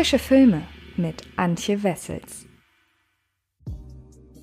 Frische Filme mit Antje Wessels.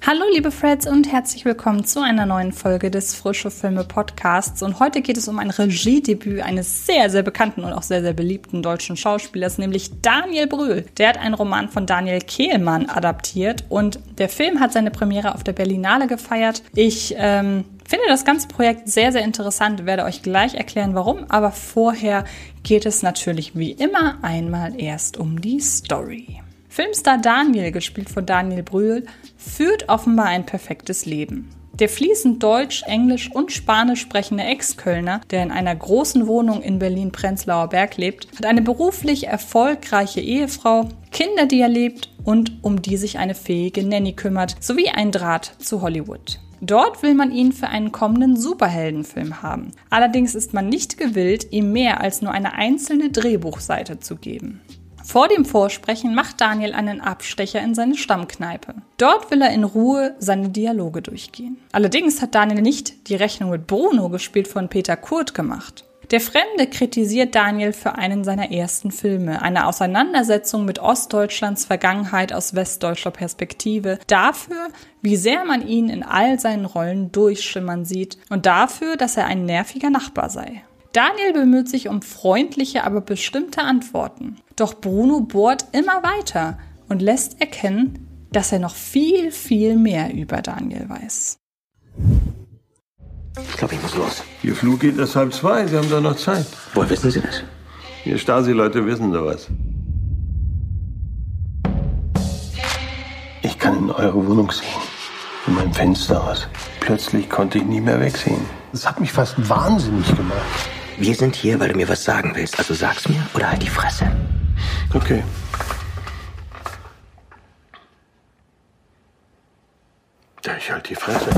Hallo liebe Freds und herzlich willkommen zu einer neuen Folge des Frische Filme Podcasts. Und heute geht es um ein Regiedebüt eines sehr, sehr bekannten und auch sehr, sehr beliebten deutschen Schauspielers, nämlich Daniel Brühl. Der hat einen Roman von Daniel Kehlmann adaptiert und der Film hat seine Premiere auf der Berlinale gefeiert. Ich ähm, finde das ganze Projekt sehr, sehr interessant, werde euch gleich erklären, warum. Aber vorher geht es natürlich wie immer einmal erst um die Story. Filmstar Daniel, gespielt von Daniel Brühl, führt offenbar ein perfektes Leben. Der fließend Deutsch, Englisch und Spanisch sprechende Ex-Kölner, der in einer großen Wohnung in Berlin-Prenzlauer Berg lebt, hat eine beruflich erfolgreiche Ehefrau, Kinder, die er lebt und um die sich eine fähige Nanny kümmert, sowie ein Draht zu Hollywood. Dort will man ihn für einen kommenden Superheldenfilm haben. Allerdings ist man nicht gewillt, ihm mehr als nur eine einzelne Drehbuchseite zu geben. Vor dem Vorsprechen macht Daniel einen Abstecher in seine Stammkneipe. Dort will er in Ruhe seine Dialoge durchgehen. Allerdings hat Daniel nicht die Rechnung mit Bruno, gespielt von Peter Kurt, gemacht. Der Fremde kritisiert Daniel für einen seiner ersten Filme, eine Auseinandersetzung mit Ostdeutschlands Vergangenheit aus westdeutscher Perspektive, dafür, wie sehr man ihn in all seinen Rollen durchschimmern sieht und dafür, dass er ein nerviger Nachbar sei. Daniel bemüht sich um freundliche, aber bestimmte Antworten. Doch Bruno bohrt immer weiter und lässt erkennen, dass er noch viel, viel mehr über Daniel weiß. Ich glaube, ich muss los. Ihr Flug geht erst halb zwei. Sie haben doch noch Zeit. Woher wissen Sie das? Wir Stasi-Leute wissen sowas. Ich kann in eure Wohnung sehen. Von meinem Fenster aus. Plötzlich konnte ich nie mehr wegsehen. Das hat mich fast wahnsinnig gemacht. Wir sind hier, weil du mir was sagen willst. Also sag's mir oder halt die Fresse. Okay. Ja, ich halt die Fresse.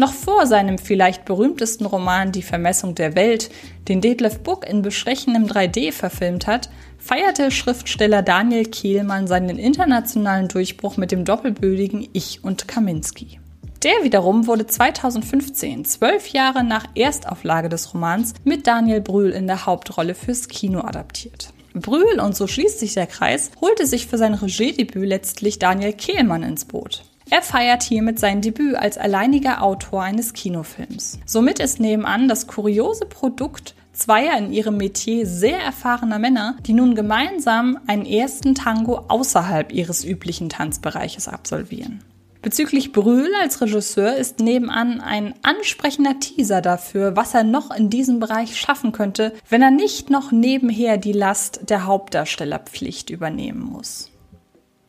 Noch vor seinem vielleicht berühmtesten Roman Die Vermessung der Welt, den Detlef Buck in bestechendem 3D verfilmt hat, feierte Schriftsteller Daniel Kehlmann seinen internationalen Durchbruch mit dem doppelbödigen Ich und Kaminski. Der wiederum wurde 2015, zwölf Jahre nach Erstauflage des Romans, mit Daniel Brühl in der Hauptrolle fürs Kino adaptiert. Brühl, und so schließt sich der Kreis, holte sich für sein Regiedebüt letztlich Daniel Kehlmann ins Boot. Er feiert hiermit sein Debüt als alleiniger Autor eines Kinofilms. Somit ist nebenan das kuriose Produkt zweier in ihrem Metier sehr erfahrener Männer, die nun gemeinsam einen ersten Tango außerhalb ihres üblichen Tanzbereiches absolvieren. Bezüglich Brühl als Regisseur ist nebenan ein ansprechender Teaser dafür, was er noch in diesem Bereich schaffen könnte, wenn er nicht noch nebenher die Last der Hauptdarstellerpflicht übernehmen muss.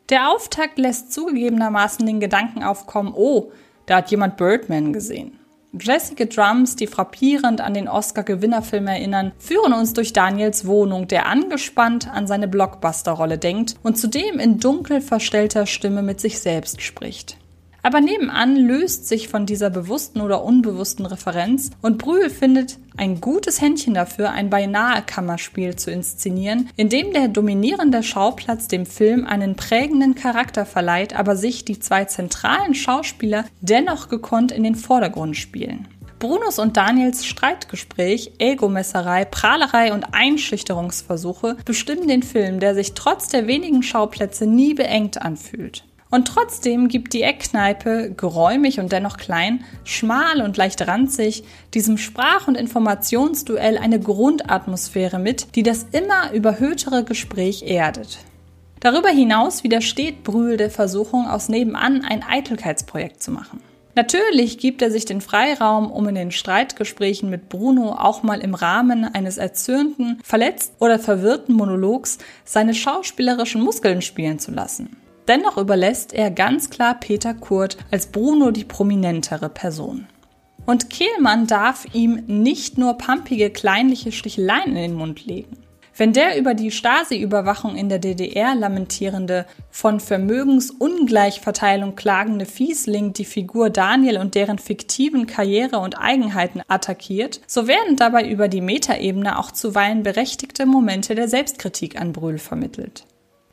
Der Auftakt lässt zugegebenermaßen den Gedanken aufkommen, oh, da hat jemand Birdman gesehen. Jessica Drums, die frappierend an den Oscar-Gewinnerfilm erinnern, führen uns durch Daniels Wohnung, der angespannt an seine Blockbuster-Rolle denkt und zudem in dunkel verstellter Stimme mit sich selbst spricht. Aber nebenan löst sich von dieser bewussten oder unbewussten Referenz und Brühl findet ein gutes Händchen dafür, ein beinahe Kammerspiel zu inszenieren, in dem der dominierende Schauplatz dem Film einen prägenden Charakter verleiht, aber sich die zwei zentralen Schauspieler dennoch gekonnt in den Vordergrund spielen. Brunos und Daniels Streitgespräch, Egomesserei, Prahlerei und Einschüchterungsversuche bestimmen den Film, der sich trotz der wenigen Schauplätze nie beengt anfühlt. Und trotzdem gibt die Eckkneipe, geräumig und dennoch klein, schmal und leicht ranzig, diesem Sprach- und Informationsduell eine Grundatmosphäre mit, die das immer überhöhtere Gespräch erdet. Darüber hinaus widersteht Brühl der Versuchung, aus nebenan ein Eitelkeitsprojekt zu machen. Natürlich gibt er sich den Freiraum, um in den Streitgesprächen mit Bruno auch mal im Rahmen eines erzürnten, verletzt oder verwirrten Monologs seine schauspielerischen Muskeln spielen zu lassen. Dennoch überlässt er ganz klar Peter Kurt als Bruno die prominentere Person. Und Kehlmann darf ihm nicht nur pampige kleinliche Sticheleien in den Mund legen. Wenn der über die Stasi-Überwachung in der DDR lamentierende, von Vermögensungleichverteilung klagende Fiesling die Figur Daniel und deren fiktiven Karriere und Eigenheiten attackiert, so werden dabei über die Metaebene auch zuweilen berechtigte Momente der Selbstkritik an Brühl vermittelt.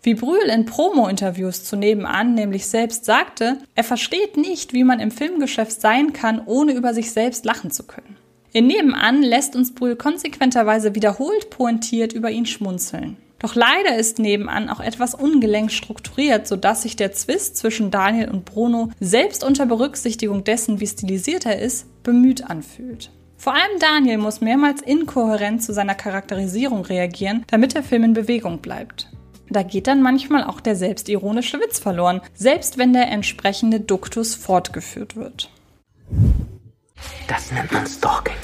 Wie Brühl in Promo-Interviews zu nebenan nämlich selbst sagte, er versteht nicht, wie man im Filmgeschäft sein kann, ohne über sich selbst lachen zu können. In Nebenan lässt uns Brühl konsequenterweise wiederholt pointiert über ihn schmunzeln. Doch leider ist nebenan auch etwas ungelenk strukturiert, sodass sich der Zwist zwischen Daniel und Bruno selbst unter Berücksichtigung dessen, wie stilisiert er ist, bemüht anfühlt. Vor allem Daniel muss mehrmals inkohärent zu seiner Charakterisierung reagieren, damit der Film in Bewegung bleibt. Da geht dann manchmal auch der selbstironische Witz verloren, selbst wenn der entsprechende Duktus fortgeführt wird. Das nennt man Stalking.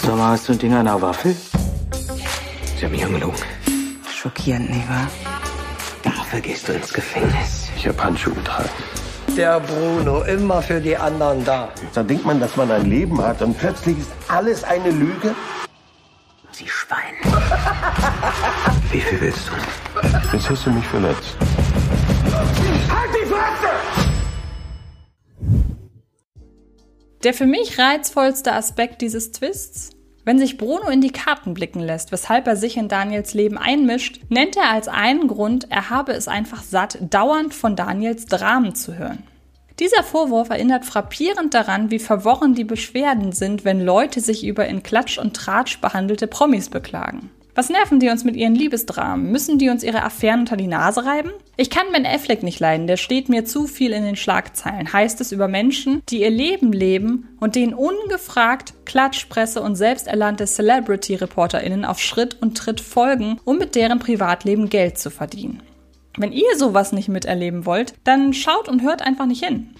Sag mal, hast du ein Ding an der Waffel? Sie haben mich angelogen. Schockierend, nicht wahr? Dafür gehst du ins Gefängnis. Ich habe Handschuhe getragen. Der Bruno, immer für die anderen da. Da denkt man, dass man ein Leben hat und plötzlich ist alles eine Lüge. Sie Schwein. Wie viel willst du? Jetzt hast du mich verletzt. Der für mich reizvollste Aspekt dieses Twists? Wenn sich Bruno in die Karten blicken lässt, weshalb er sich in Daniels Leben einmischt, nennt er als einen Grund, er habe es einfach satt, dauernd von Daniels Dramen zu hören. Dieser Vorwurf erinnert frappierend daran, wie verworren die Beschwerden sind, wenn Leute sich über in Klatsch und Tratsch behandelte Promis beklagen. Was nerven die uns mit ihren Liebesdramen? Müssen die uns ihre Affären unter die Nase reiben? Ich kann Ben Affleck nicht leiden, der steht mir zu viel in den Schlagzeilen, heißt es über Menschen, die ihr Leben leben und denen ungefragt Klatschpresse und selbsterlernte Celebrity-ReporterInnen auf Schritt und Tritt folgen, um mit deren Privatleben Geld zu verdienen. Wenn ihr sowas nicht miterleben wollt, dann schaut und hört einfach nicht hin.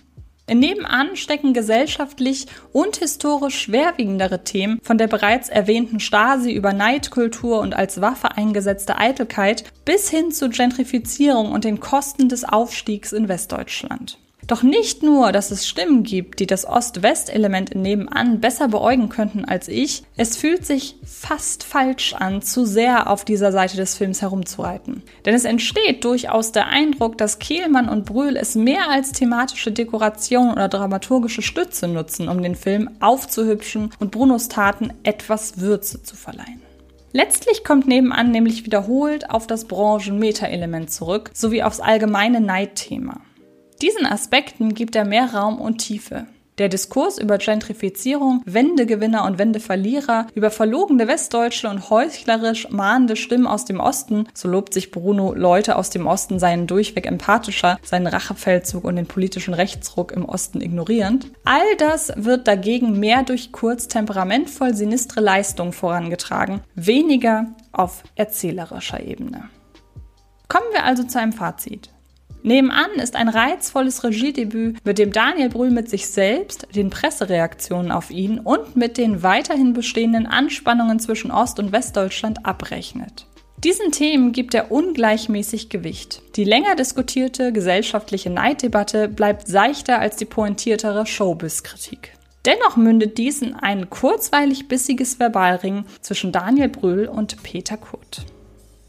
Nebenan stecken gesellschaftlich und historisch schwerwiegendere Themen von der bereits erwähnten Stasi über Neidkultur und als Waffe eingesetzte Eitelkeit bis hin zu Gentrifizierung und den Kosten des Aufstiegs in Westdeutschland. Doch nicht nur, dass es Stimmen gibt, die das Ost-West-Element nebenan besser beäugen könnten als ich, es fühlt sich fast falsch an, zu sehr auf dieser Seite des Films herumzureiten. Denn es entsteht durchaus der Eindruck, dass Kehlmann und Brühl es mehr als thematische Dekoration oder dramaturgische Stütze nutzen, um den Film aufzuhübschen und Brunos Taten etwas Würze zu verleihen. Letztlich kommt nebenan nämlich wiederholt auf das Branchen-Meta-Element zurück, sowie aufs allgemeine Neidthema. Diesen Aspekten gibt er mehr Raum und Tiefe. Der Diskurs über Gentrifizierung, Wendegewinner und Wendeverlierer, über verlogene Westdeutsche und heuchlerisch mahnende Stimmen aus dem Osten, so lobt sich Bruno, Leute aus dem Osten seien durchweg empathischer, seinen Rachefeldzug und den politischen Rechtsruck im Osten ignorierend. All das wird dagegen mehr durch kurz temperamentvoll sinistre Leistung vorangetragen, weniger auf erzählerischer Ebene. Kommen wir also zu einem Fazit. Nebenan ist ein reizvolles Regiedebüt, mit dem Daniel Brühl mit sich selbst, den Pressereaktionen auf ihn und mit den weiterhin bestehenden Anspannungen zwischen Ost- und Westdeutschland abrechnet. Diesen Themen gibt er ungleichmäßig Gewicht. Die länger diskutierte gesellschaftliche Neiddebatte bleibt seichter als die pointiertere Showbiz-Kritik. Dennoch mündet dies in ein kurzweilig bissiges Verbalring zwischen Daniel Brühl und Peter Kurt.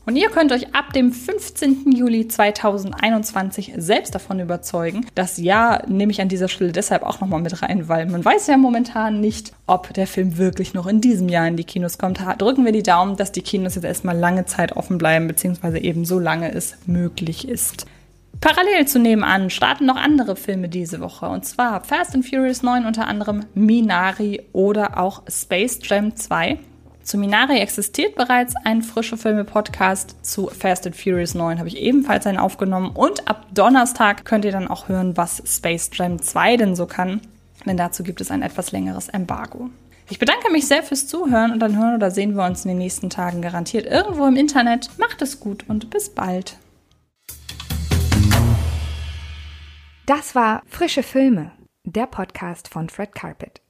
Und ihr könnt euch ab dem 15. Juli 2021 selbst davon überzeugen. Das Jahr nehme ich an dieser Stelle deshalb auch nochmal mit rein, weil man weiß ja momentan nicht, ob der Film wirklich noch in diesem Jahr in die Kinos kommt. Drücken wir die Daumen, dass die Kinos jetzt erstmal lange Zeit offen bleiben, beziehungsweise eben so lange es möglich ist. Parallel zu nebenan starten noch andere Filme diese Woche. Und zwar Fast and Furious 9 unter anderem Minari oder auch Space Jam 2. Zu Minari existiert bereits ein frische Filme-Podcast. Zu Fast and Furious 9 habe ich ebenfalls einen aufgenommen. Und ab Donnerstag könnt ihr dann auch hören, was Space Jam 2 denn so kann. Denn dazu gibt es ein etwas längeres Embargo. Ich bedanke mich sehr fürs Zuhören und dann hören oder sehen wir uns in den nächsten Tagen garantiert irgendwo im Internet. Macht es gut und bis bald. Das war Frische Filme, der Podcast von Fred Carpet.